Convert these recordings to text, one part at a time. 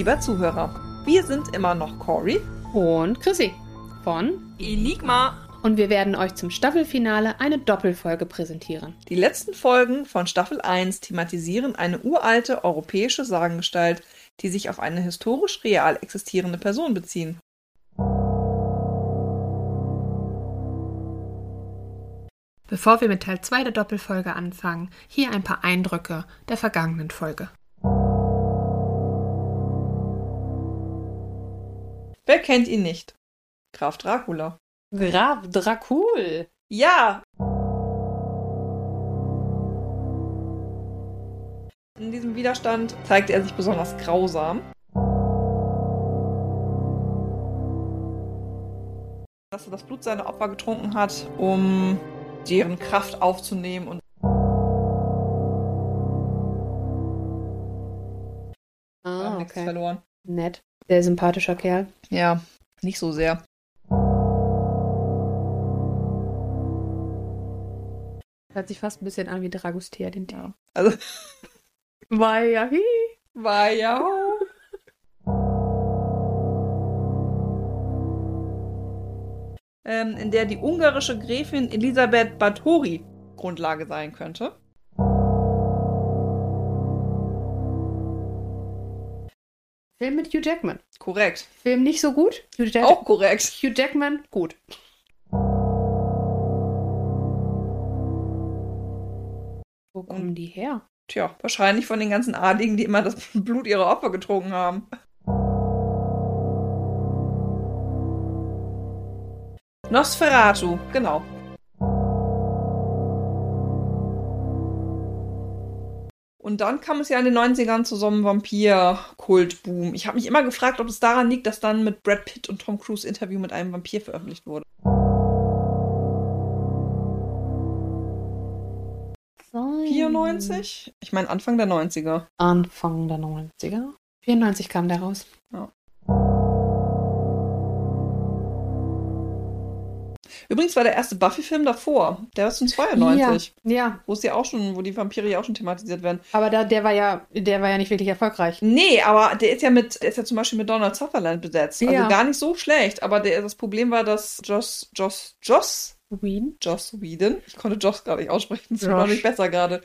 Lieber Zuhörer. Wir sind immer noch Cory und Chrissy von Enigma. Und wir werden euch zum Staffelfinale eine Doppelfolge präsentieren. Die letzten Folgen von Staffel 1 thematisieren eine uralte europäische Sagengestalt, die sich auf eine historisch real existierende Person beziehen. Bevor wir mit Teil 2 der Doppelfolge anfangen, hier ein paar Eindrücke der vergangenen Folge. Wer kennt ihn nicht? Graf Dracula. Graf Dracul. Ja! In diesem Widerstand zeigte er sich besonders grausam. Dass er das Blut seiner Opfer getrunken hat, um deren Kraft aufzunehmen und nichts okay. verloren. Nett. Sehr sympathischer Kerl. Ja, nicht so sehr. Hört sich fast ein bisschen an wie Dragostea, den Ja. Also, War ja, hi. war ja. ähm, in der die ungarische Gräfin Elisabeth Báthory Grundlage sein könnte. Film mit Hugh Jackman. Korrekt. Film nicht so gut. Hugh, Jack Auch korrekt. Hugh Jackman, gut. Wo kommen die her? Tja, wahrscheinlich von den ganzen Adligen, die immer das Blut ihrer Opfer getrunken haben. Nosferatu, genau. Und dann kam es ja in den 90ern zu so einem Vampir-Kultboom. Ich habe mich immer gefragt, ob es daran liegt, dass dann mit Brad Pitt und Tom Cruise Interview mit einem Vampir veröffentlicht wurde. 94? Ich meine Anfang der 90er. Anfang der 90er. 94 kam der raus. Übrigens war der erste Buffy-Film davor. Der ist von 92. Ja, ja. Wo es ja auch schon, wo die Vampire ja auch schon thematisiert werden. Aber da, der war ja, der war ja nicht wirklich erfolgreich. Nee, aber der ist ja mit, der ist ja zum Beispiel mit Donald Sutherland besetzt. Also Ja. gar nicht so schlecht. Aber der, das Problem war, dass Joss, Joss, Joss, Wien? Joss Whedon, ich konnte Joss gar nicht aussprechen, das war nicht besser gerade,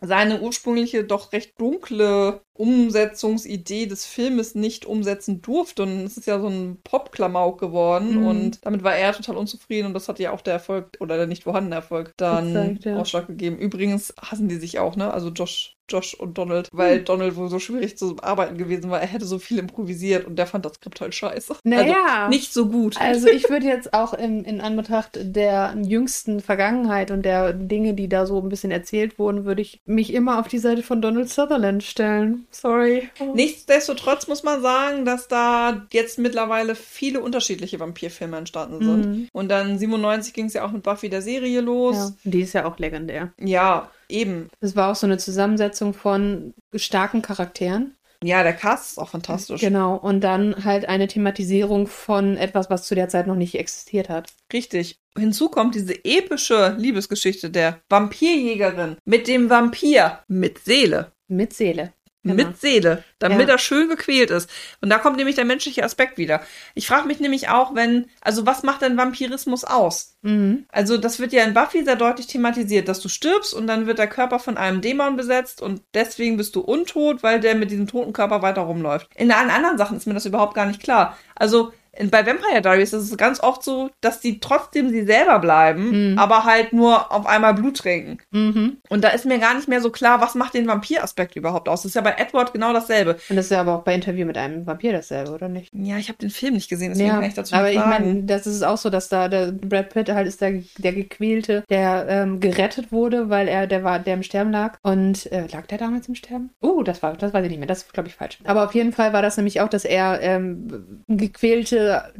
seine ursprüngliche, doch recht dunkle Umsetzungsidee des Filmes nicht umsetzen durfte. Und es ist ja so ein Pop-Klamauk geworden. Mhm. Und damit war er total unzufrieden. Und das hat ja auch der Erfolg oder der nicht vorhandene Erfolg dann Gezeigt, ja. Ausschlag gegeben. Übrigens hassen die sich auch, ne? Also Josh, Josh und Donald, weil Hm. Donald wohl so schwierig zu arbeiten gewesen war. Er hätte so viel improvisiert und der fand das Skript halt scheiße. Naja. Also nicht so gut. Also ich würde jetzt auch in, in Anbetracht der jüngsten Vergangenheit und der Dinge, die da so ein bisschen erzählt wurden, würde ich mich immer auf die Seite von Donald Sutherland stellen. Sorry. Nichtsdestotrotz muss man sagen, dass da jetzt mittlerweile viele unterschiedliche Vampirfilme entstanden sind. Mhm. Und dann 97 ging es ja auch mit Buffy der Serie los. Ja, die ist ja auch legendär. Ja. Eben. Das war auch so eine Zusammensetzung von starken Charakteren. Ja, der Cast ist auch fantastisch. Genau. Und dann halt eine Thematisierung von etwas, was zu der Zeit noch nicht existiert hat. Richtig. Hinzu kommt diese epische Liebesgeschichte der Vampirjägerin mit dem Vampir mit Seele. Mit Seele. Genau. Mit Seele, damit Ja. er schön gequält ist. Und da kommt nämlich der menschliche Aspekt wieder. Ich frage mich nämlich auch, wenn, also was macht denn Vampirismus aus? Mhm. Also das wird ja in Buffy sehr deutlich thematisiert, dass du stirbst und dann wird der Körper von einem Dämon besetzt und deswegen bist du untot, weil der mit diesem toten Körper weiter rumläuft. In allen anderen Sachen ist mir das überhaupt gar nicht klar. Also bei Vampire Diaries ist es ganz oft so, dass die trotzdem sie selber bleiben, Mhm. aber halt nur auf einmal Blut trinken. Mhm. Und da ist mir gar nicht mehr so klar, was macht den Vampiraspekt überhaupt aus. Das ist ja bei Edward genau dasselbe. Und das ist ja aber auch bei Interview mit einem Vampir dasselbe, oder nicht? Ja, ich habe den Film nicht gesehen, deswegen kann ich dazu aber nicht ich sagen. meine, das ist auch so, dass da der Brad Pitt halt ist der, der Gequälte, der ähm, gerettet wurde, weil er der war, der im Sterben lag. Und äh, lag der damals im Sterben? Oh, das war, das weiß ich nicht mehr. Das ist, glaube ich, falsch. Aber auf jeden Fall war das nämlich auch, dass er ähm, eine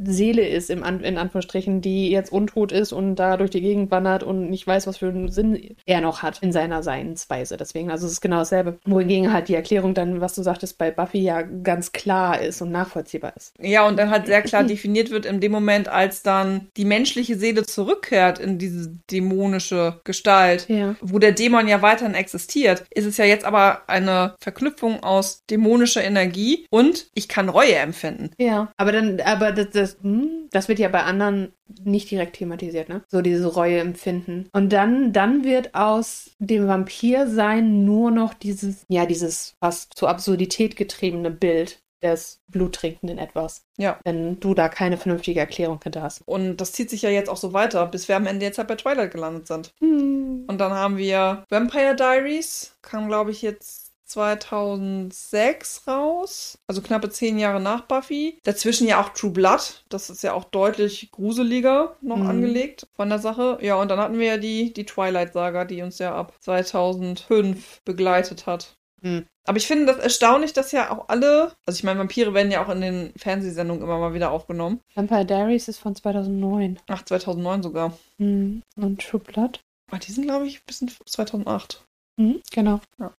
Seele ist, im An in Anführungsstrichen, die jetzt untot ist und da durch die Gegend wandert und nicht weiß, was für einen Sinn er noch hat in seiner Seinsweise. Deswegen, also es ist genau dasselbe. Wohingegen halt die Erklärung dann, was du sagtest, bei Buffy ja ganz klar ist und nachvollziehbar ist. Ja, und dann halt sehr klar definiert wird in dem Moment, als dann die menschliche Seele zurückkehrt in diese dämonische Gestalt, Ja. wo der Dämon ja weiterhin existiert, ist es ja jetzt aber eine Verknüpfung aus dämonischer Energie und ich kann Reue empfinden. Ja. Aber dann, aber das, das, hm, das wird ja bei anderen nicht direkt thematisiert, ne? So diese Reue empfinden. Und dann, dann wird aus dem Vampirsein nur noch dieses, ja, dieses fast zur Absurdität getriebene Bild des bluttrinkenden Etwas. Ja. Wenn du da keine vernünftige Erklärung hinter hast. Und das zieht sich ja jetzt auch so weiter, bis wir am Ende jetzt halt bei Twilight gelandet sind. Hm. Und dann haben wir Vampire Diaries, kam glaube ich jetzt 2006 raus, also knappe zehn Jahre nach Buffy. Dazwischen ja auch True Blood, das ist ja auch deutlich gruseliger noch Mhm. angelegt von der Sache. Ja, und dann hatten wir ja die, die Twilight-Saga, die uns ja ab 2005 begleitet hat. Mhm. Aber ich finde das erstaunlich, dass ja auch alle, also ich meine, Vampire werden ja auch in den Fernsehsendungen immer mal wieder aufgenommen. Vampire Diaries ist von 2009. Ach, 2009 sogar. Hm. Und True Blood? Ah, die sind, glaube ich, bis in 2008. Mhm, genau. Ja.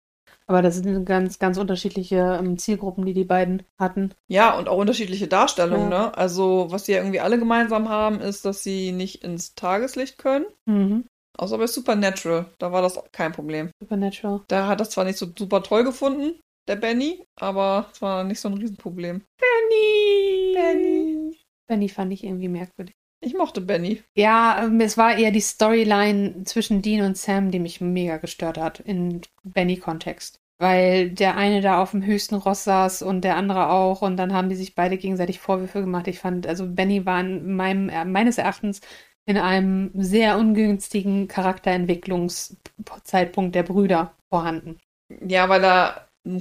Aber das sind ganz, ganz unterschiedliche ähm, Zielgruppen, die die beiden hatten. Ja, und auch unterschiedliche Darstellungen, Ja. ne? Also, was sie ja irgendwie alle gemeinsam haben, ist, dass sie nicht ins Tageslicht können. Mhm. Außer bei Supernatural. Da war das auch kein Problem. Supernatural. Da hat das zwar nicht so super toll gefunden, der Benny, aber es war nicht so ein Riesenproblem. Benny! Benny! Benny fand ich irgendwie merkwürdig. Ich mochte Benny. Ja, ähm, es war eher die Storyline zwischen Dean und Sam, die mich mega gestört hat in Benny-Kontext. Weil der eine da auf dem höchsten Ross saß und der andere auch und dann haben die sich beide gegenseitig Vorwürfe gemacht. Ich fand, also Benny war in meinem, äh, meines Erachtens in einem sehr ungünstigen Charakterentwicklungszeitpunkt der Brüder vorhanden. Ja, weil er ein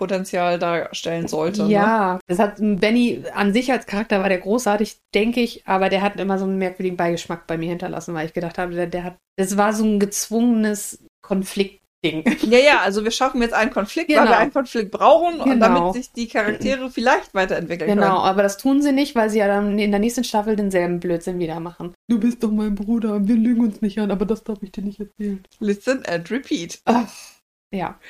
Konfliktpotenzial darstellen sollte. Ne? Ja, das hat Benny an sich als Charakter war der großartig, denke ich, aber der hat immer so einen merkwürdigen Beigeschmack bei mir hinterlassen, weil ich gedacht habe, der, der hat, das war so ein gezwungenes Konfliktding. Ja, ja, also wir schaffen jetzt einen Konflikt, weil Genau. wir einen Konflikt brauchen und Genau. damit sich die Charaktere vielleicht weiterentwickeln Genau, können. aber das tun sie nicht, weil sie ja dann in der nächsten Staffel denselben Blödsinn wieder machen. Du bist doch mein Bruder, wir lügen uns nicht an, aber das darf ich dir nicht erzählen. Listen and repeat. Ja.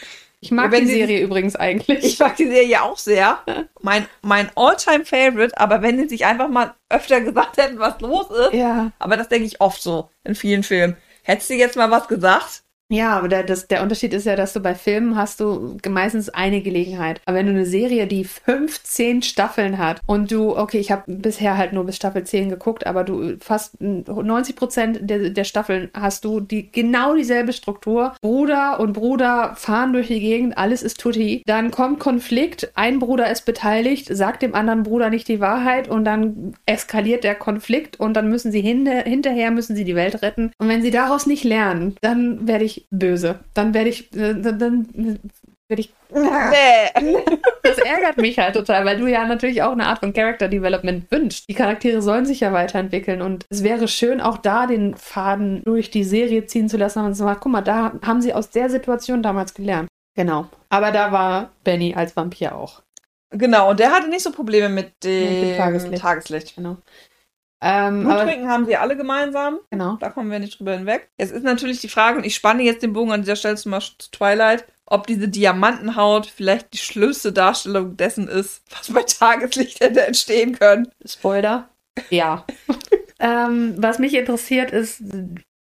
Ich mag Ja, die sie- Serie übrigens eigentlich. Ich mag die Serie auch sehr. Mein, mein All-Time-Favorite, aber wenn die sich einfach mal öfter gesagt hätten, was los ist. ja. Aber das denke ich oft so in vielen Filmen. Hättest du jetzt mal was gesagt? Ja, aber der, das, der Unterschied ist ja, dass du bei Filmen hast du meistens eine Gelegenheit. Aber wenn du eine Serie, die 15 Staffeln hat und du, okay, ich habe bisher halt nur bis Staffel 10 geguckt, aber du fast 90 Prozent der, der Staffeln hast du die genau dieselbe Struktur. Bruder und Bruder fahren durch die Gegend, alles ist tutti. Dann kommt Konflikt, ein Bruder ist beteiligt, sagt dem anderen Bruder nicht die Wahrheit und dann eskaliert der Konflikt und dann müssen sie hinter, hinterher müssen sie die Welt retten. Und wenn sie daraus nicht lernen, dann werde ich böse. Dann werde ich, äh, dann, dann werde ich. Das ärgert mich halt total, weil du ja natürlich auch eine Art von Character Development wünschst. Die Charaktere sollen sich ja weiterentwickeln und es wäre schön, auch da den Faden durch die Serie ziehen zu lassen und zu sagen, guck mal, da haben sie aus der Situation damals gelernt. Genau. Aber da war Benny als Vampir auch. Genau, und der hatte nicht so Probleme mit dem, Mit dem Tageslicht. Tageslicht. Genau. Ähm, Bluttrinken haben sie alle gemeinsam. genau. Da kommen wir nicht drüber hinweg. Es ist natürlich die Frage, und ich spanne jetzt den Bogen an dieser Stelle zum Beispiel zu Twilight, ob diese Diamantenhaut vielleicht die schlimmste Darstellung dessen ist, was bei Tageslicht hätte entstehen können. Spoiler. Ja. ähm, was mich interessiert, ist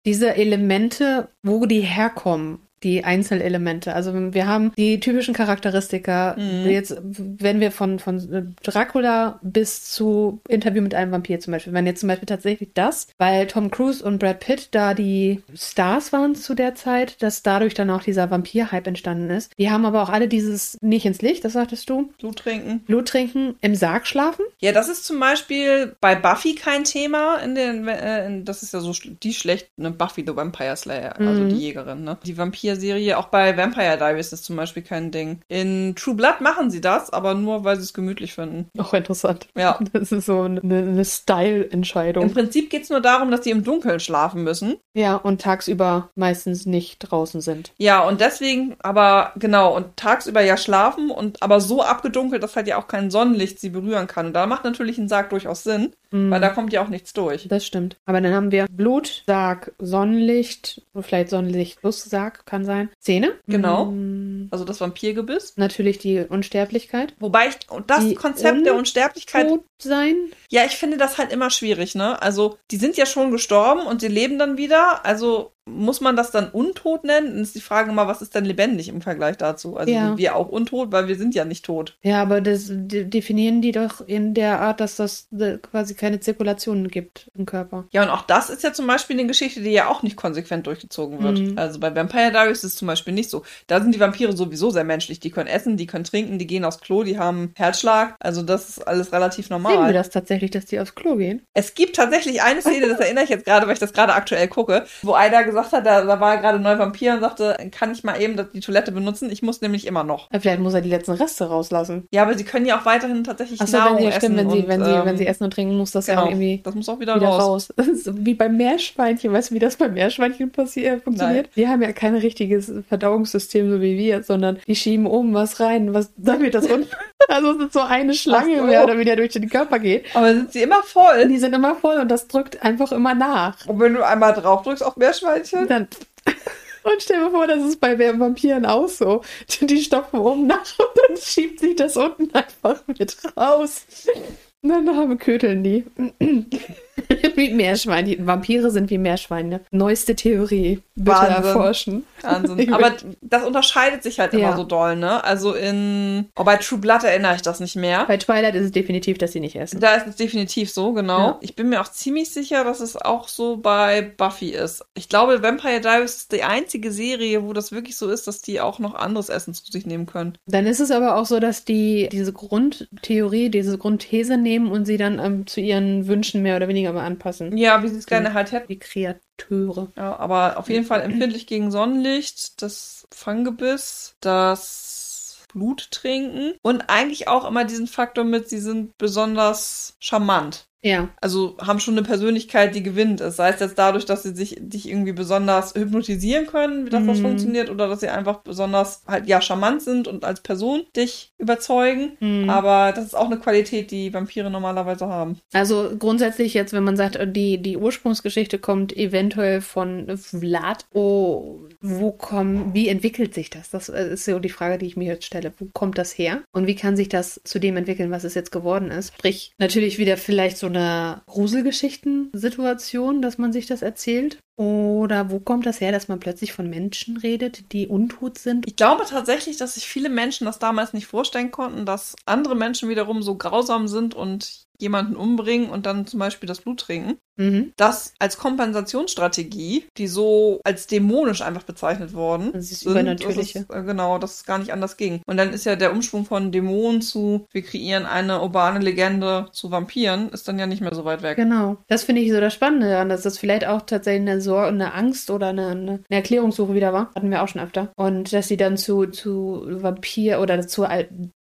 diese Elemente, wo die herkommen. Die Einzelelemente. Also wir haben die typischen Charakteristika. Mhm. Jetzt, wenn wir von, von Dracula bis zu Interview mit einem Vampir zum Beispiel, wenn jetzt zum Beispiel tatsächlich das, weil Tom Cruise und Brad Pitt da die Stars waren zu der Zeit, dass dadurch dann auch dieser Vampir-Hype entstanden ist. Die haben aber auch alle dieses nicht ins Licht, das sagtest du. Blut trinken. Blut trinken, im Sarg schlafen. Ja, das ist zum Beispiel bei Buffy kein Thema. In den, äh, in, das ist ja so die schlechte ne, Buffy the Vampire Slayer, also Mhm. die Jägerin. Ne? Die Vampir-Serie, auch bei Vampire Diaries ist zum Beispiel kein Ding. In True Blood machen sie das, aber nur, weil sie es gemütlich finden. Auch interessant. Ja. Das ist so eine, eine Im Style-Entscheidung. Prinzip geht's nur darum, dass sie im Dunkeln schlafen müssen. Ja, und tagsüber meistens nicht draußen sind. Ja, und deswegen, aber genau, und tagsüber ja schlafen und aber so abgedunkelt, dass halt ja auch kein Sonnenlicht sie berühren kann. Und da macht natürlich ein Sarg durchaus Sinn, weil da kommt ja auch nichts durch. Das stimmt. Aber dann haben wir Blut, Sarg, Sonnenlicht, vielleicht Sonnenlicht plus Sarg, kann sein. Zähne. Genau. Also das Vampirgebiss. Natürlich die Unsterblichkeit. Wobei ich, das Die Konzept der Unsterblichkeit, Tot sein. ja, ich finde das halt immer schwierig, ne? Also, die sind ja schon gestorben und sie leben dann wieder. Also, muss man das dann untot nennen? Dann ist die Frage mal, was ist denn lebendig im Vergleich dazu? Also, Ja. sind wir auch untot, weil wir sind ja nicht tot. Ja, aber das de- definieren die doch in der Art, dass das äh, quasi keine Zirkulationen gibt im Körper. Ja, und auch das ist ja zum Beispiel eine Geschichte, die ja auch nicht konsequent durchgezogen wird. Mhm. Also bei Vampire Diaries ist es zum Beispiel nicht so. Da sind die Vampire sowieso sehr menschlich. Die können essen, die können trinken, die gehen aufs Klo, die haben Herzschlag. Also das ist alles relativ Sehen wir normal. das tatsächlich, dass die aufs Klo gehen? Es gibt tatsächlich eine Szene, das erinnere ich jetzt gerade, weil ich das gerade aktuell gucke, wo einer gesagt hat, da, da war er gerade neu Vampir und sagte, kann ich mal eben die Toilette benutzen? Ich muss nämlich immer noch. Äh, Vielleicht muss er die letzten Reste rauslassen. Ja, aber sie können ja auch weiterhin tatsächlich Achso, Nahrung wenn sie, essen. stimmt, wenn sie, und, wenn, sie, ähm, wenn sie essen und trinken, muss das ja genau, auch irgendwie das muss auch wieder, wieder raus. raus. Das ist so wie beim Meerschweinchen. Weißt du, wie das beim Meerschweinchen passiert, funktioniert? Die haben ja kein richtiges Verdauungssystem, so wie wir, sondern die schieben oben was rein, was damit das unten. Also es ist so eine Schlange so. mehr oder weniger durch den Körper geht. Aber sind sie immer voll? die sind immer voll und das drückt einfach immer nach. Und wenn du einmal drauf drückst auf Meerschweinchen, Dann. Und stell dir vor, das ist bei Vampiren auch so. Die stopfen oben nach und dann schiebt sich das unten einfach mit raus. Und dann haben Köteln die. wie Meerschweine. Vampire sind wie Meerschweine. Neueste Theorie. Bitte Wahnsinn. erforschen. Wahnsinn. Aber das unterscheidet sich halt immer Ja. so doll, ne? Also in. Oh, bei True Blood erinnere ich das nicht mehr. Bei Twilight ist es definitiv, dass sie nicht essen. Da ist es definitiv so, genau. Ja. Ich bin mir auch ziemlich sicher, dass es auch so bei Buffy ist. Ich glaube, Vampire Diaries ist die einzige Serie, wo das wirklich so ist, dass die auch noch anderes Essen zu sich nehmen können. Dann ist es aber auch so, dass die diese Grundtheorie, diese Grundthese nehmen und sie dann ähm, zu ihren Wünschen mehr oder weniger mal anpassen. Ja, wie sie es gerne halt hätten. Die Kreateure. Ja, aber auf jeden Fall empfindlich gegen Sonnenlicht, das Fanggebiss, das Blut trinken und eigentlich auch immer diesen Faktor mit, sie sind besonders charmant. Ja. Also haben schon eine Persönlichkeit, die gewinnt ist. Sei es jetzt dadurch, dass sie sich dich irgendwie besonders hypnotisieren können, wie das, das Mhm. funktioniert, oder dass sie einfach besonders halt ja charmant sind und als Person dich überzeugen. Mhm. Aber das ist auch eine Qualität, die Vampire normalerweise haben. Also grundsätzlich jetzt, wenn man sagt, die, die Ursprungsgeschichte kommt eventuell von Vlad, oh, wo kommen, wie entwickelt sich das? Das ist so die Frage, die ich mir jetzt stelle. Wo kommt das her? Und wie kann sich das zu dem entwickeln, was es jetzt geworden ist? Sprich, natürlich wieder vielleicht so eine Gruselgeschichten-Situation, dass man sich das erzählt. Oder wo kommt das her, dass man plötzlich von Menschen redet, die untot sind? Ich glaube tatsächlich, dass sich viele Menschen das damals nicht vorstellen konnten, dass andere Menschen wiederum so grausam sind und jemanden umbringen und dann zum Beispiel das Blut trinken. Mhm. Das als Kompensationsstrategie, die so als dämonisch einfach bezeichnet worden. Das ist sind, Übernatürliche. Das ist, äh, genau, dass es gar nicht anders ging. Und dann ist ja der Umschwung von Dämonen zu, wir kreieren eine urbane Legende zu Vampiren, ist dann ja nicht mehr so weit weg. Genau. Das finde ich so das Spannende daran, dass das vielleicht auch tatsächlich eine Sorge, eine Angst oder eine, eine, Erklärungssuche wieder war. Hatten wir auch schon öfter. Und dass sie dann zu, zu Vampir oder zu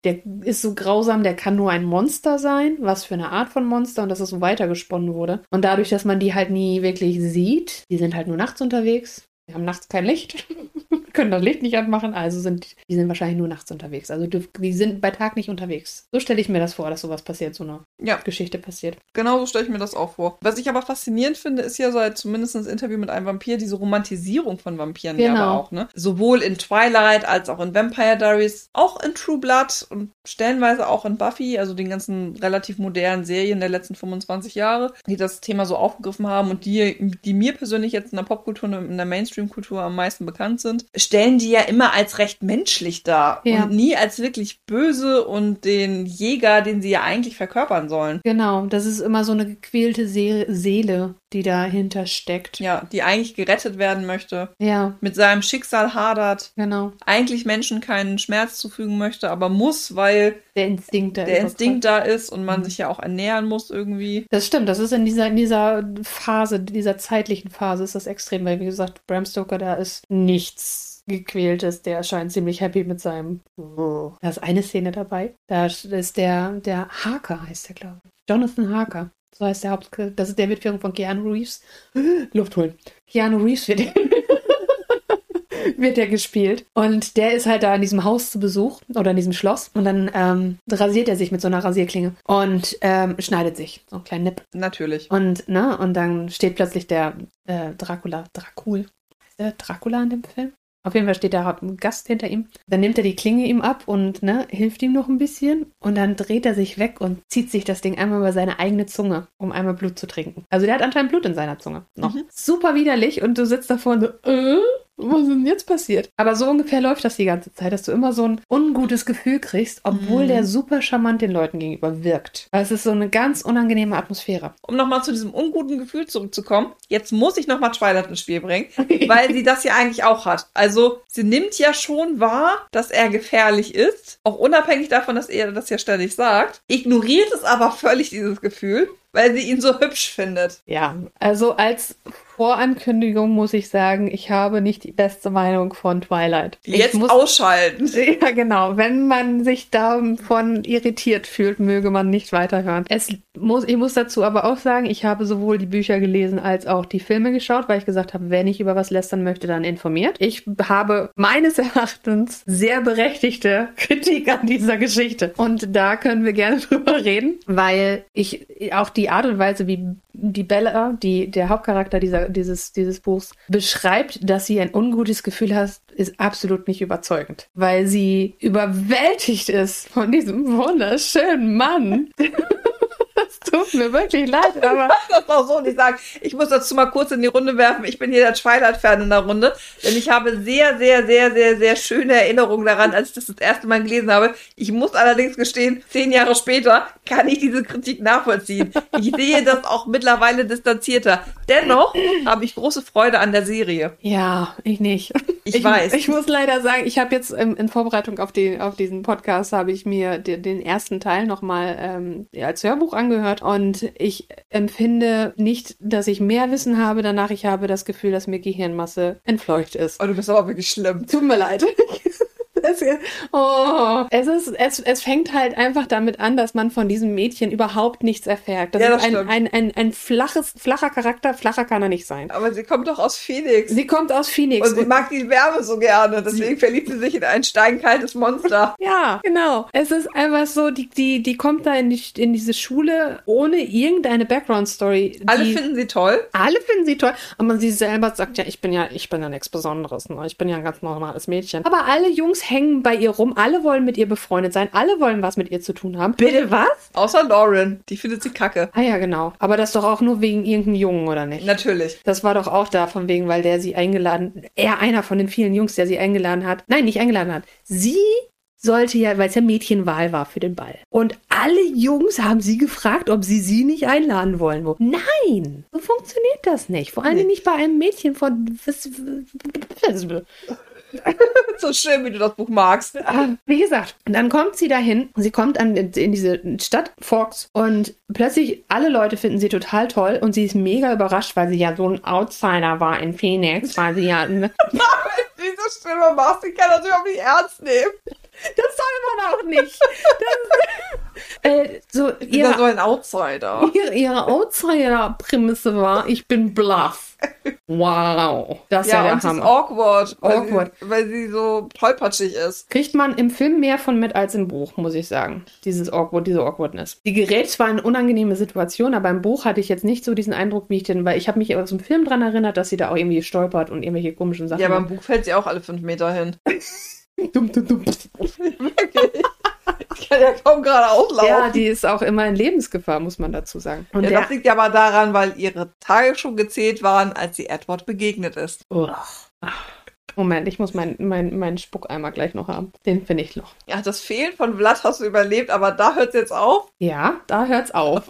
der ist so grausam, der kann nur ein Monster sein. Was für eine Art von Monster und dass es so weitergesponnen wurde. Und dadurch, dass man die halt nie wirklich sieht, die sind halt nur nachts unterwegs. Die haben nachts kein Licht, können das Licht nicht anmachen, also sind die sind wahrscheinlich nur nachts unterwegs. Also die, sind bei Tag nicht unterwegs. So stelle ich mir das vor, dass sowas passiert, so eine Ja. Geschichte passiert. Genau so stelle ich mir das auch vor. Was ich aber faszinierend finde, ist ja seit zumindest das Interview mit einem Vampir diese Romantisierung von Vampiren ja Genau. aber auch, ne? Sowohl in Twilight als auch in Vampire Diaries, auch in True Blood und stellenweise auch in Buffy, also den ganzen relativ modernen Serien der letzten 25 Jahre, die das Thema so aufgegriffen haben und die, die mir persönlich jetzt in der Popkultur und in der Mainstream-Kultur am meisten bekannt sind, stellen die ja immer als recht menschlich dar Ja. und nie als wirklich böse und den Jäger, den sie ja eigentlich verkörpern sollen. Genau, das ist immer so eine gequälte See Seele, die dahinter steckt. Ja, die eigentlich gerettet werden möchte, Ja, mit seinem Schicksal hadert, genau. eigentlich Menschen keinen Schmerz zufügen möchte, aber muss, weil Der Instinkt da der ist. Instinkt da ist und man Mhm. sich ja auch ernähren muss irgendwie. Das stimmt, das ist in dieser, in dieser Phase, dieser zeitlichen Phase ist das extrem, weil wie gesagt, Bram Stoker, da ist nichts gequältes, der scheint ziemlich happy mit seinem. Da ist eine Szene dabei. Da ist der, der Harker heißt der, glaube ich. Jonathan Harker. So heißt der Haupt, das ist der wird von Keanu Reeves. Luft holen. Keanu Reeves wird, wird der gespielt. Und der ist halt da in diesem Haus zu Besuch oder in diesem Schloss. Und dann ähm, rasiert er sich mit so einer Rasierklinge und ähm, schneidet sich. So einen kleinen Nipp. Natürlich. Und, ne, und dann steht plötzlich der äh, Dracula, Dracul. Heißt der Dracula in dem Film? Auf jeden Fall steht da ein Gast hinter ihm. Dann nimmt er die Klinge ihm ab und ne, hilft ihm noch ein bisschen. Und dann dreht er sich weg und zieht sich das Ding einmal über seine eigene Zunge, um einmal Blut zu trinken. Also der hat anscheinend Blut in seiner Zunge. Noch. Mhm. Super widerlich und du sitzt davor und so, äh? Was ist denn jetzt passiert? Aber so ungefähr läuft das die ganze Zeit, dass du immer so ein ungutes Gefühl kriegst, obwohl Mhm. der super charmant den Leuten gegenüber wirkt. Weil es ist so eine ganz unangenehme Atmosphäre. Um nochmal zu diesem unguten Gefühl zurückzukommen, jetzt muss ich nochmal Twilight ins Spiel bringen, weil sie das ja eigentlich auch hat. Also, sie nimmt ja schon wahr, dass er gefährlich ist, auch unabhängig davon, dass er das ja ständig sagt, ignoriert es aber völlig, dieses Gefühl, weil sie ihn so hübsch findet. Ja, also als Vorankündigung muss ich sagen, ich habe nicht die beste Meinung von Twilight. Jetzt muss, ausschalten. Ja, genau. Wenn man sich davon irritiert fühlt, möge man nicht weiterhören. Es muss, ich muss dazu aber auch sagen, ich habe sowohl die Bücher gelesen als auch die Filme geschaut, weil ich gesagt habe, wenn ich über was lästern möchte, dann informiert. Ich habe meines Erachtens sehr berechtigte Kritik an dieser Geschichte. Und da können wir gerne drüber reden, weil ich auch die Art und Weise, wie die Bella, die, der Hauptcharakter dieser, dieses, dieses Buchs, beschreibt, dass sie ein ungutes Gefühl hat, ist absolut nicht überzeugend. Weil sie überwältigt ist von diesem wunderschönen Mann. Tut mir wirklich leid, aber das auch so nicht sagen. Ich muss dazu mal kurz in die Runde werfen. Ich bin hier der Twilight-Fan in der Runde, denn ich habe sehr, sehr, sehr, sehr, sehr schöne Erinnerungen daran, als ich das das erste Mal gelesen habe. Ich muss allerdings gestehen, zehn Jahre später kann ich diese Kritik nachvollziehen. Ich sehe das auch mittlerweile distanzierter. Dennoch habe ich große Freude an der Serie. ja, ich nicht. Ich weiß. Ich muss leider sagen, ich habe jetzt ähm, in Vorbereitung auf, die, auf diesen Podcast, habe ich mir den, den ersten Teil nochmal ähm, als Hörbuch angehört und ich empfinde nicht, dass ich mehr Wissen habe danach. Ich habe das Gefühl, dass mir Gehirnmasse entfleucht ist. Oh, du bist aber wirklich schlimm. Tut mir leid. Es, oh, es, ist, es, es fängt halt einfach damit an, dass man von diesem Mädchen überhaupt nichts erfährt. Das Ja, ist das ein, stimmt. ein, ein, ein flaches, flacher Charakter. Flacher kann er nicht sein. Aber sie kommt doch aus Phoenix. Sie kommt aus Phoenix. und sie mag die Wärme so gerne. Deswegen verliebt sie sich in ein steinkaltes Monster. Ja, genau. Es ist einfach so, die, die, die kommt da in, die, in diese Schule ohne irgendeine Background-Story. Alle finden sie toll. alle finden sie toll, aber sie selber sagt ja, ich bin ja, ich bin ja nichts Besonderes, ne? ich bin ja ein ganz normales Mädchen. Aber alle Jungs hängen bei ihr rum, alle wollen mit ihr befreundet sein, alle wollen was mit ihr zu tun haben. Bitte was? Außer Lauren. Die findet sie kacke. Ah ja, genau. Aber das doch auch nur wegen irgendeinem Jungen, oder nicht? Natürlich. Das war doch auch da von wegen, weil der sie eingeladen, er einer von den vielen Jungs, der sie eingeladen hat. Nein, nicht eingeladen hat. Sie sollte ja, weil es ja Mädchenwahl war für den Ball. Und alle Jungs haben sie gefragt, ob sie sie nicht einladen wollen. Wo- Nein, so funktioniert das nicht. Vor allem Nee. nicht bei einem Mädchen von. So schön, wie du das Buch magst. Ah, Wie gesagt, dann kommt sie dahin. Sie kommt an, in diese Stadt Fox und plötzlich alle Leute finden sie total toll und sie ist mega überrascht, weil sie ja so ein Outsider war in Phoenix, weil sie ja ne, Diese Stimme machst, die kann das überhaupt nicht ernst nehmen. Das soll man auch nicht. Das, äh, so da so ihre, ein Outsider. ihre, ihre Outsider-Prämisse war, ich bin bluff. Wow. Das ist ja, Ja, der sie ist Hammer. awkward. Weil Awkward. Sie, weil sie so tollpatschig ist. Kriegt man im Film mehr von mit als im Buch, muss ich sagen. Dieses Awkward, diese Awkwardness. Die gerät zwar in unangenehme Situationen, aber im Buch hatte ich jetzt nicht so diesen Eindruck, wie ich den, weil ich habe mich aus dem Film dran erinnert, dass sie da auch irgendwie stolpert und irgendwelche komischen Sachen Ja, aber im. Buch fällt sie auch alle fünf Meter hin. Dumm, dumm, dumm. Wirklich. Ich kann ja kaum geradeaus laufen. Ja, die ist auch immer in Lebensgefahr, muss man dazu sagen. Und ja, der, das liegt ja aber daran, weil ihre Tage schon gezählt waren, als sie Edward begegnet ist. Uch. Moment, ich muss meinen mein, mein Spuckeimer gleich noch haben. Den finde ich noch. Ja, das Fehlen von Vlad hast du überlebt, aber da hört es jetzt auf. Ja, da hört's auf.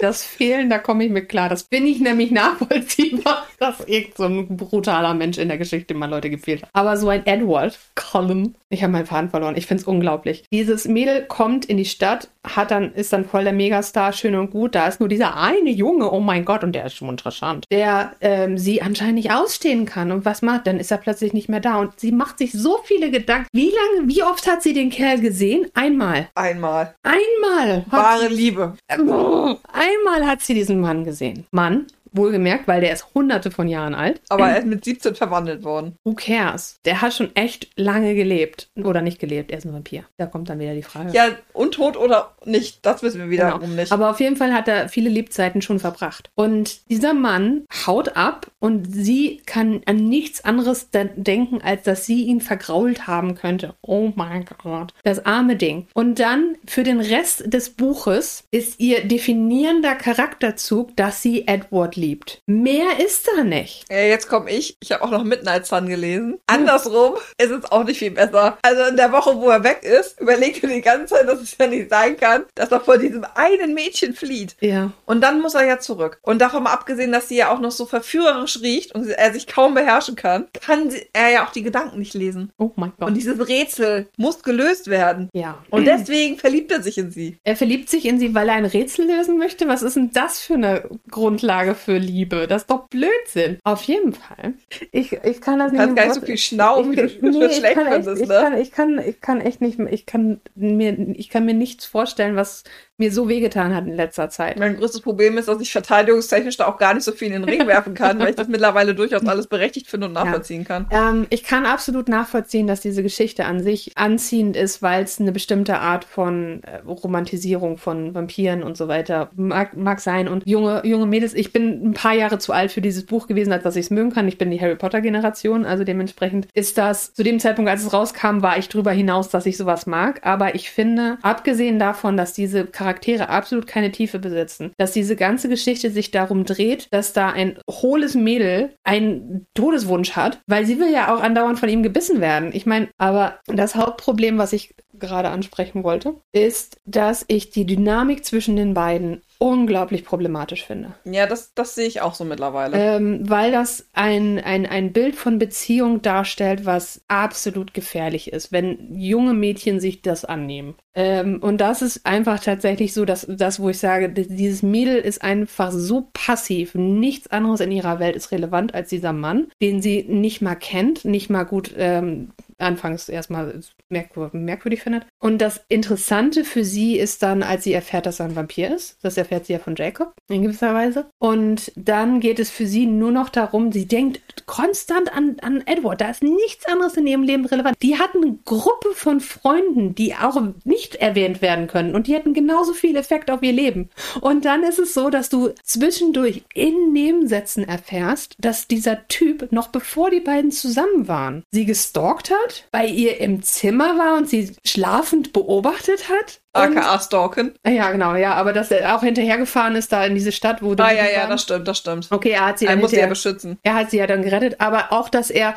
Das Fehlen, da komme ich mit klar. Das bin ich nämlich nachvollziehbar, dass irgend so ein brutaler Mensch in der Geschichte mal Leute gefehlt hat. Aber so ein Edward Cullen, ich habe meinen Faden verloren. Ich finde es unglaublich. Dieses Mädel kommt in die Stadt, hat dann, ist dann voll der Megastar, schön und gut. Da ist nur dieser eine Junge, oh mein Gott, und der ist schon interessant, der ähm, sie anscheinend nicht ausstehen kann. Und was macht? Dann ist er plötzlich nicht mehr da. Und sie macht sich so viele Gedanken. Wie lange, wie oft hat sie den Kerl gesehen? Einmal. Einmal. Einmal. Wahre Liebe. Einmal hat sie diesen Mann gesehen. Mann, Wohlgemerkt, weil der ist hunderte von Jahren alt. Aber er ist mit 17 verwandelt worden. Who cares? Der hat schon echt lange gelebt. Oder nicht gelebt, er ist ein Vampir. Da kommt dann wieder die Frage. Ja, untot oder nicht, das wissen wir wiederum Genau. nicht. Aber auf jeden Fall hat er viele Lebzeiten schon verbracht. Und dieser Mann haut ab und sie kann an nichts anderes de- denken, als dass sie ihn vergrault haben könnte. Oh mein Gott. Das arme Ding. Und dann für den Rest des Buches ist ihr definierender Charakterzug, dass sie Edward liebt. Mehr ist da nicht. Ja, jetzt komme ich. Ich habe auch noch Midnight Sun gelesen. Andersrum ist es auch nicht viel besser. Also in der Woche, wo er weg ist, überlegt er die ganze Zeit, dass es ja nicht sein kann, dass er vor diesem einen Mädchen flieht. Ja. Und dann muss er ja zurück. Und davon mal abgesehen, dass sie ja auch noch so verführerisch riecht und er sich kaum beherrschen kann, kann er ja auch die Gedanken nicht lesen. Oh mein Gott. Und dieses Rätsel muss gelöst werden. ja. Und deswegen verliebt er sich in sie. Er verliebt sich in sie, weil er ein Rätsel lösen möchte. Was ist denn das für eine Grundlage für Liebe? Das ist doch Blödsinn. Auf jeden Fall. Ich, ich kann das Du kannst nicht. gar nicht so viel schnauben, wie du ich, nee, ich schlecht findest, ich, ne? kann, ich, kann, ich kann echt nicht, ich kann mir, ich kann mir nichts vorstellen, was mir so wehgetan hat in letzter Zeit. Mein größtes Problem ist, dass ich verteidigungstechnisch da auch gar nicht so viel in den Ring werfen kann, weil ich das mittlerweile durchaus alles berechtigt finde und nachvollziehen kann. Ähm, ich kann absolut nachvollziehen, dass diese Geschichte an sich anziehend ist, weil es eine bestimmte Art von äh, Romantisierung von Vampiren und so weiter mag, mag sein. Und junge, junge Mädels, ich bin ein paar Jahre zu alt für dieses Buch gewesen, als dass ich es mögen kann. Ich bin die Harry Potter-Generation, also dementsprechend ist das, zu dem Zeitpunkt, als es rauskam, war ich drüber hinaus, dass ich sowas mag. Aber ich finde, abgesehen davon, dass diese Charaktere absolut keine Tiefe besitzen, dass diese ganze Geschichte sich darum dreht, dass da ein hohles Mädel einen Todeswunsch hat, weil sie will ja auch andauernd von ihm gebissen werden. Ich meine, aber das Hauptproblem, was ich gerade ansprechen wollte, ist, dass ich die Dynamik zwischen den beiden unglaublich problematisch finde. Ja, das, das sehe ich auch so mittlerweile. Ähm, weil das ein, ein, ein Bild von Beziehung darstellt, was absolut gefährlich ist, wenn junge Mädchen sich das annehmen. Ähm, und das ist einfach tatsächlich so, dass das, wo ich sage, dieses Mädel ist einfach so passiv. Nichts anderes in ihrer Welt ist relevant als dieser Mann, den sie nicht mal kennt, nicht mal gut ähm, anfangs erstmal merkwür merkwürdig findet. Und das Interessante für sie ist dann, als sie erfährt, dass er ein Vampir ist. Das erfährt sie ja von Jacob in gewisser Weise. Und dann geht es für sie nur noch darum, sie denkt konstant an, an Edward. Da ist nichts anderes in ihrem Leben relevant. Die hat eine Gruppe von Freunden, die auch nicht erwähnt werden können. Und die hätten genauso viel Effekt auf ihr Leben. Und dann ist es so, dass du zwischendurch in Nebensätzen erfährst, dass dieser Typ noch bevor die beiden zusammen waren, sie gestalkt hat, bei ihr im Zimmer war und sie schlafend beobachtet hat. AKA Stalken. ja, genau, ja, aber dass er auch hinterhergefahren ist da in diese Stadt, wo die Ah, ja, ja, das stimmt, das stimmt. Okay, er hat sie Er dann muss sie ja beschützen. er hat sie ja dann gerettet, aber auch, dass er,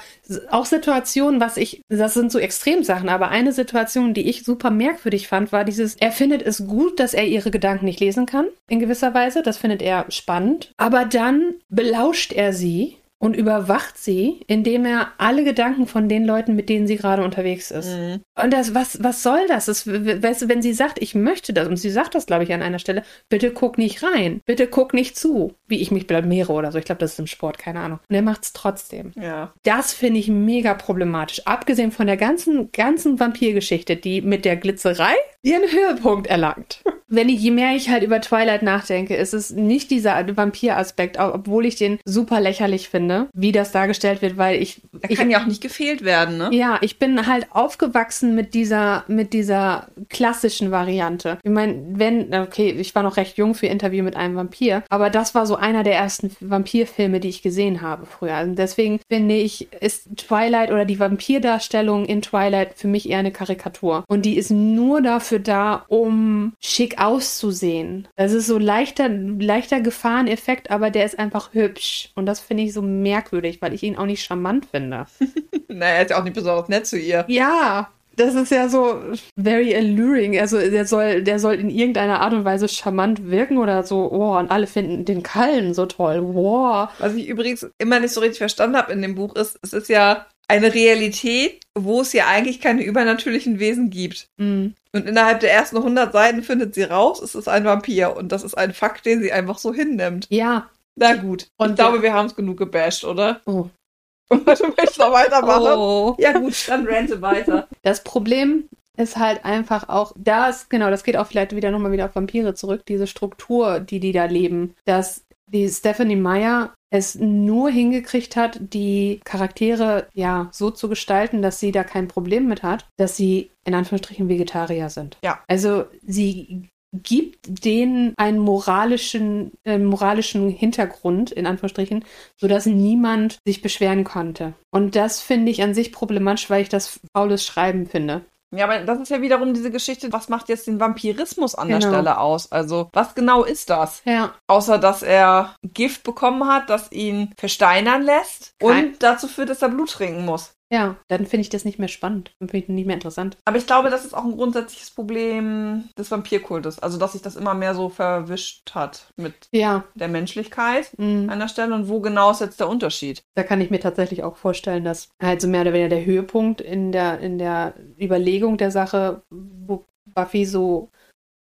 auch Situationen, was ich, das sind so Extremsachen, aber eine Situation, die ich super merkwürdig fand, war dieses, er findet es gut, dass er ihre Gedanken nicht lesen kann, in gewisser Weise, das findet er spannend, aber dann belauscht er sie und überwacht sie, indem er alle Gedanken von den Leuten, mit denen sie gerade unterwegs ist. Mhm. Und das, was, was soll das? das? Weißt du, wenn sie sagt, ich möchte das, und sie sagt das, glaube ich, an einer Stelle, bitte guck nicht rein, bitte guck nicht zu, wie ich mich blamiere oder so. Ich glaube, das ist im Sport, keine Ahnung. Und er macht es trotzdem. Ja. Das finde ich mega problematisch. Abgesehen von der ganzen, ganzen Vampirgeschichte, die mit der Glitzerei ihren Höhepunkt erlangt. Wenn ich, je mehr ich halt über Twilight nachdenke, ist es nicht dieser Vampiraspekt, obwohl ich den super lächerlich finde, wie das dargestellt wird, weil ich. Er ich kann ja auch nicht gefehlt werden, ne? ja, ich bin halt aufgewachsen mit dieser, mit dieser klassischen Variante. Ich meine, wenn, okay, ich war noch recht jung für Interview mit einem Vampir, aber das war so einer der ersten Vampirfilme, die ich gesehen habe früher. Und deswegen finde ich, ist Twilight oder die Vampirdarstellung in Twilight für mich eher eine Karikatur. Und die ist nur dafür da, um schick auszusehen. Das ist so leichter, leichter Gefahreneffekt, aber der ist einfach hübsch. Und das finde ich so merkwürdig, weil ich ihn auch nicht charmant finde. Naja, er ist ja auch nicht besonders nett zu ihr. Ja, das ist ja so very alluring. Also der soll, der soll in irgendeiner Art und Weise charmant wirken oder so. Oh, und alle finden den Kallen so toll. Wow. Was ich übrigens immer nicht so richtig verstanden habe in dem Buch ist, es ist ja eine Realität, wo es ja eigentlich keine übernatürlichen Wesen gibt. Mm. Und innerhalb der ersten 100 Seiten findet sie raus, es ist ein Vampir. Und das ist ein Fakt, den sie einfach so hinnimmt. Ja. Na gut. Und ich glaube, wir haben es genug gebasht, oder? Oh. Und du möchtest noch weitermachen? oh. Ja gut, dann rente weiter. Das Problem ist halt einfach auch, da ist, genau, das geht auch vielleicht wieder nochmal wieder auf Vampire zurück, diese Struktur, die die da leben, dass die Stephanie Meyer es nur hingekriegt hat, die Charaktere ja so zu gestalten, dass sie da kein Problem mit hat, dass sie in Anführungsstrichen Vegetarier sind. Ja. Also sie gibt denen einen moralischen, äh, moralischen Hintergrund, in Anführungsstrichen, sodass niemand sich beschweren konnte. Und das finde ich an sich problematisch, weil ich das faules Schreiben finde. Ja, aber das ist ja wiederum diese Geschichte, was macht jetzt den Vampirismus an der Genau. Stelle aus? Also, was genau ist das? Ja. Außer, dass er Gift bekommen hat, das ihn versteinern lässt Kein- und dazu führt, dass er Blut trinken muss. Ja, dann finde ich das nicht mehr spannend. Dann finde ich das nicht mehr interessant. Aber ich glaube, das ist auch ein grundsätzliches Problem des Vampirkultes. Also, dass sich das immer mehr so verwischt hat mit Ja, der Menschlichkeit mm, an der Stelle. Und wo genau ist jetzt der Unterschied? da kann ich mir tatsächlich auch vorstellen, dass halt so mehr oder weniger der Höhepunkt in der, in der Überlegung der Sache, wo Buffy so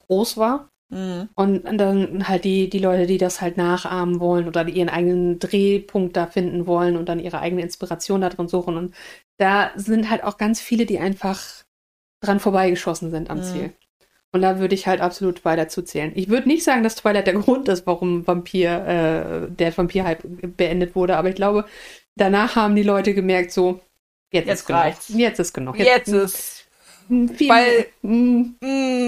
groß war. Mhm. Und dann halt die, die Leute, die das halt nachahmen wollen oder ihren eigenen Drehpunkt da finden wollen und dann ihre eigene Inspiration da drin suchen. Und da sind halt auch ganz viele, die einfach dran vorbeigeschossen sind am Mhm. Ziel. Und da würde ich halt absolut Twilight zuzählen. Ich würde nicht sagen, dass Twilight der Grund ist, warum Vampir, äh, der Vampir-Hype beendet wurde, aber ich glaube, danach haben die Leute gemerkt, so, jetzt, Jetzt ist genug. reicht's. Jetzt ist genug. Jetzt ist viel, weil- mehr, mm,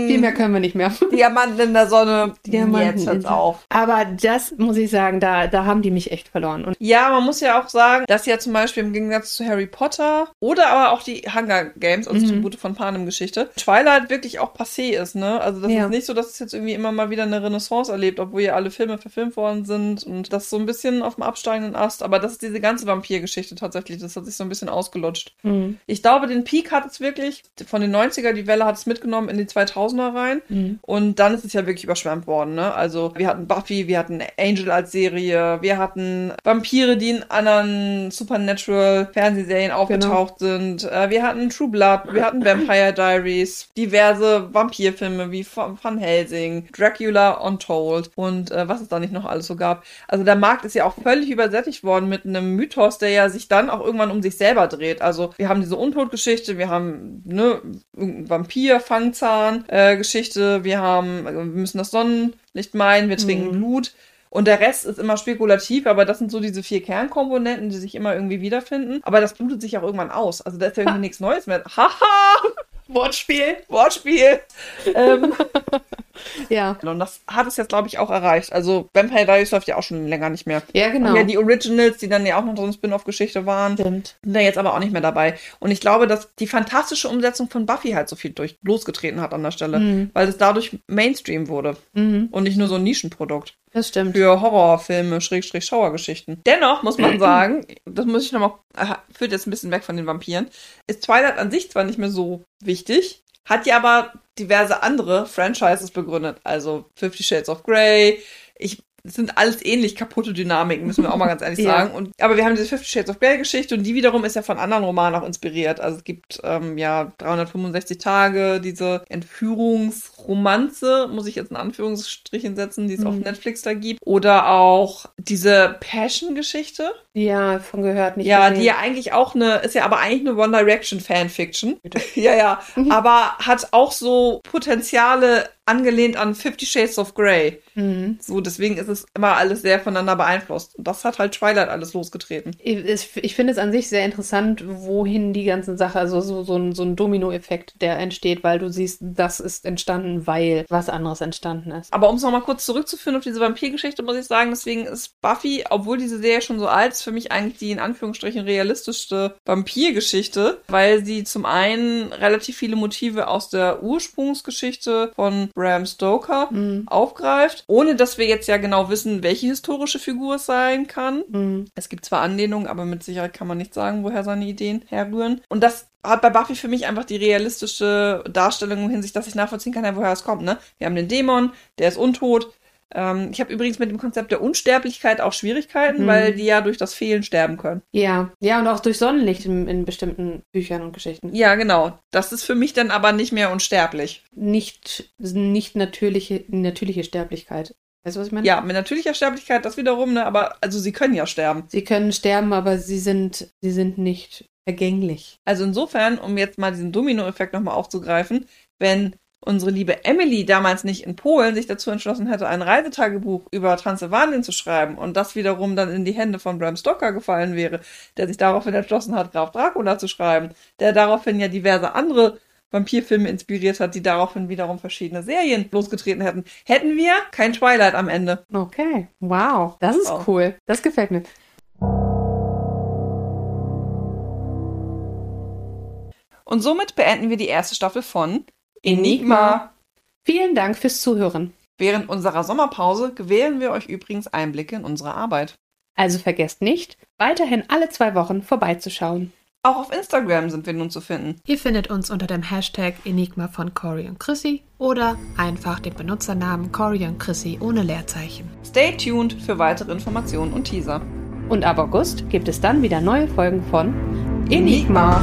viel mehr können wir nicht mehr. Diamanten in der Sonne. Diamanten Jetzt hört's auf. Aber das muss ich sagen, da, da haben die mich echt verloren. Und Ja, man muss ja auch sagen, dass ja zum Beispiel im Gegensatz zu Harry Potter oder aber auch die Hunger Games, also Mhm. Tribute von Panem Geschichte, Twilight wirklich auch passé ist, ne? Also das Ja. ist nicht so, dass es jetzt irgendwie immer mal wieder eine Renaissance erlebt, obwohl ja alle Filme verfilmt worden sind und das so ein bisschen auf dem absteigenden Ast, aber das ist diese ganze Vampirgeschichte tatsächlich, das hat sich so ein bisschen ausgelutscht. Mhm. Ich glaube, den Peak hat es wirklich von den 90er, die Welle hat es mitgenommen in die 2000er rein. Mhm. Und dann ist es ja wirklich überschwemmt worden, ne? Also wir hatten Buffy, wir hatten Angel als Serie, wir hatten Vampire, die in anderen Supernatural Fernsehserien aufgetaucht sind. Äh, wir hatten True Blood, wir hatten Vampire Diaries, diverse Vampirfilme wie Van Helsing, Dracula Untold und äh, was es da nicht noch alles so gab. Also der Markt ist ja auch völlig übersättigt worden mit einem Mythos, der ja sich dann auch irgendwann um sich selber dreht. Also wir haben diese Untodgeschichte, wir haben ne, irgendein Vampir, Fangzahn, äh, Geschichte, wir haben, äh, wir müssen das Sonnenlicht meiden, wir trinken Mhm. Blut. Und der Rest ist immer spekulativ, aber das sind so diese vier Kernkomponenten, die sich immer irgendwie wiederfinden. Aber das blutet sich auch irgendwann aus. Also da ist ja irgendwie nichts Neues mehr. Haha! Wortspiel. Wortspiel! ähm, Ja. und das hat es jetzt, glaube ich, auch erreicht. Also Vampire Diaries läuft ja auch schon länger nicht mehr. Ja, genau. Und ja, die Originals, die dann ja auch noch so eine Spin-off-Geschichte waren, Stimmt. sind da jetzt aber auch nicht mehr dabei. Und ich glaube, dass die fantastische Umsetzung von Buffy halt so viel durch losgetreten hat an der Stelle, Mhm. weil es dadurch Mainstream wurde Mhm. und nicht nur so ein Nischenprodukt Das stimmt. für Horrorfilme, Schrägstrich Schauergeschichten. Dennoch muss man sagen, das muss ich nochmal, äh, führt jetzt ein bisschen weg von den Vampiren, ist Twilight an sich zwar nicht mehr so wichtig, hat ja aber diverse andere Franchises begründet. Also Fifty Shades of Grey, ich es sind alles ähnlich kaputte Dynamiken, müssen wir auch mal ganz ehrlich Ja. sagen. Und, aber wir haben diese Fifty Shades of Grey Geschichte und die wiederum ist ja von anderen Romanen auch inspiriert. Also es gibt ähm, ja 365 Tage, diese Entführungsromanze, muss ich jetzt in Anführungsstrichen setzen, die es auf Mhm. Netflix da gibt. Oder auch diese Passion-Geschichte. Ja, von gehört nicht. Ja, gesehen. die ja eigentlich auch eine, ist ja aber eigentlich eine One Direction Fanfiction. Ja, ja. Mhm. Aber hat auch so Potenziale angelehnt an Fifty Shades of Grey. Mhm. So, deswegen ist es immer alles sehr voneinander beeinflusst. Und das hat halt Twilight alles losgetreten. Ich, ich finde es an sich sehr interessant, wohin die ganze Sache, also so, so ein, so ein Domino-Effekt, der entsteht, weil du siehst, das ist entstanden, weil was anderes entstanden ist. Aber um es nochmal kurz zurückzuführen auf diese Vampirgeschichte, muss ich sagen, deswegen ist Buffy, obwohl diese Serie schon so alt ist, für mich eigentlich die in Anführungsstrichen realistischste Vampirgeschichte, weil sie zum einen relativ viele Motive aus der Ursprungsgeschichte von Bram Stoker Mhm. aufgreift, ohne dass wir jetzt ja genau wissen, welche historische Figur es sein kann. Mhm. Es gibt zwar Anlehnungen, aber mit Sicherheit kann man nicht sagen, woher seine Ideen herrühren. Und das hat bei Buffy für mich einfach die realistische Darstellung in Hinsicht, dass ich nachvollziehen kann, woher es kommt. Ne? Wir haben den Dämon, der ist untot. Ähm, ich habe übrigens mit dem Konzept der Unsterblichkeit auch Schwierigkeiten, Mhm. weil die ja durch das Fehlen sterben können. Ja, ja, und auch durch Sonnenlicht in, in bestimmten Büchern und Geschichten. Ja, genau. Das ist für mich dann aber nicht mehr unsterblich. Nicht, nicht natürliche, natürliche Sterblichkeit. Weißt du, was ich meine? Ja, mit natürlicher Sterblichkeit das wiederum, ne? aber also sie können ja sterben. Sie können sterben, aber sie sind, sie sind nicht vergänglich. Also insofern, um jetzt mal diesen Domino-Effekt nochmal aufzugreifen, wenn unsere liebe Emily damals nicht in Polen sich dazu entschlossen hätte, ein Reisetagebuch über Transsilvanien zu schreiben und das wiederum dann in die Hände von Bram Stoker gefallen wäre, der sich daraufhin entschlossen hat, Graf Dracula zu schreiben, der daraufhin ja diverse andere Vampirfilme inspiriert hat, die daraufhin wiederum verschiedene Serien losgetreten hätten, hätten wir kein Twilight am Ende. Okay, wow, das ist Wow. cool. Das gefällt mir. Und somit beenden wir die erste Staffel von Enigma. Vielen Dank fürs Zuhören. Während unserer Sommerpause gewähren wir euch übrigens Einblicke in unsere Arbeit. Also vergesst nicht, weiterhin alle zwei Wochen vorbeizuschauen. Auch auf Instagram sind wir nun zu finden. Ihr findet uns unter dem Hashtag Enigma von Cory und Chrissy oder einfach den Benutzernamen Cory und Chrissy ohne Leerzeichen. Stay tuned für weitere Informationen und Teaser. Und ab August gibt es dann wieder neue Folgen von Enigma.